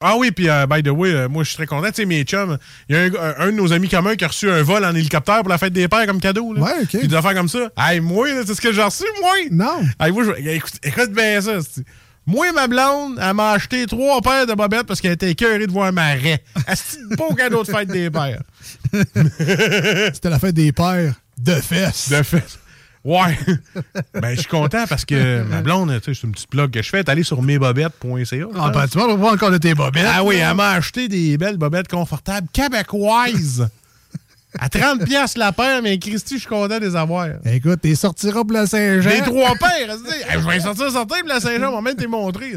Ah oui, puis euh, by the way, euh, moi je suis très content. Tu sais, mes chums, il y a un, un de nos amis communs qui a reçu un vol en hélicoptère pour la fête des pères comme cadeau. Là. Ouais, ok. Puis des affaires comme ça. Hey, moi, c'est ce que j'ai reçu, moi. Non. Hey, moi, je- écoute, écoute bien ça. Moi, ma blonde, elle m'a acheté trois paires de bobettes parce qu'elle était écœurée de voir un marais. C'est un beau cadeau de fête des pères? C'était la fête des pères de fesses. De fait. Ouais. ben, je suis content parce que ma blonde, tu sais, c'est une petite blog que je fais. Est allée sur mesbobettes.ca. Ah, ben, tu vas voir encore de tes bobettes. Ah oui, elle m'a acheté des belles bobettes confortables québécoises. à 30 pièces la paire, mais Christy, je suis content de les avoir. Écoute, t'es sortiras pour la Saint-Jean. Les trois paires, je vais sortir, sortir, puis la Saint-Jean, on va même te les montrer.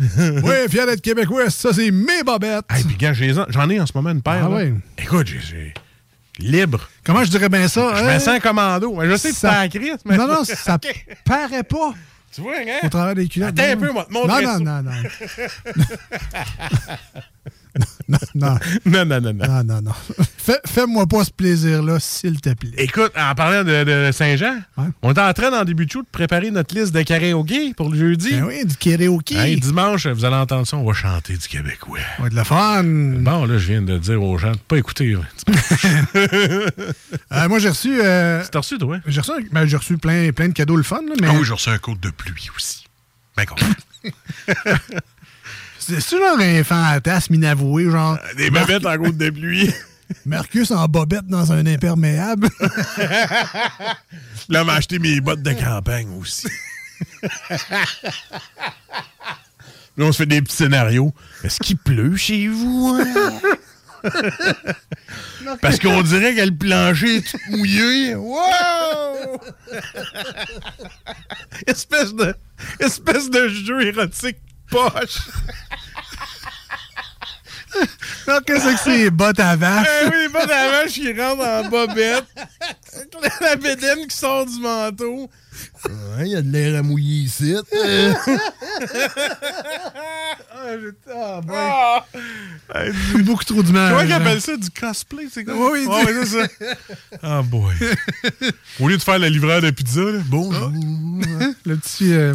Oui, fier d'être québécois, ça, c'est mes bobettes. Hey, puis gars, j'en ai en ce moment une paire. Ah là. ouais. Écoute, j'ai libre. Comment je dirais bien ça? Je hein? me sens commando. Je sais que c'est Ça- en crise, mais. Non, non, ça Ok. paraît pas Tu vois, hein? au travers des culottes. Attends un non. peu, moi, te non, non, non, non. non, non, Non, non, non, non. non, non, non. Fais- Fais-moi pas ce plaisir-là, s'il te plaît. Écoute, en parlant de, de Saint-Jean, Ouais. on est en train, dans le début de show, de préparer notre liste de karaoké pour le jeudi. Ben oui, du karaoke. Hey, dimanche, vous allez entendre ça, on va chanter du québécois. Ça va être le fun. Bon, là, je viens de dire aux gens de pas écouter. Euh, moi, j'ai reçu, euh, T'as reçu, toi? j'ai reçu, ben, j'ai reçu plein, plein de cadeaux le fun, là, mais Ah oui, j'ai reçu un code de pluie aussi. Ben. C'est genre un fantasme inavoué, genre Des babettes en côte de pluie. Marcus en bobette dans un imperméable. Là, m'a acheté mes bottes de campagne aussi. Là, on se fait des petits scénarios. Est-ce qu'il pleut chez vous? hein? Parce qu'on dirait que le plancher est tout mouillé. Wow! espèce de espèce de jeu érotique poche. Non, qu'est-ce que c'est, les bottes à vache? Eh oui, pas la vache qui rentre en bobette. La bédaine qui sort du manteau. Il y a de l'air à mouiller ici. Ah, boy. C'est beaucoup trop d'image. Comment ils hein. appellent ça du cosplay, c'est quoi? Oui, Ah, ouais, c'est ça. Ah, boy. Au lieu de faire la livreur de pizza, là, bonjour. Le petit, euh,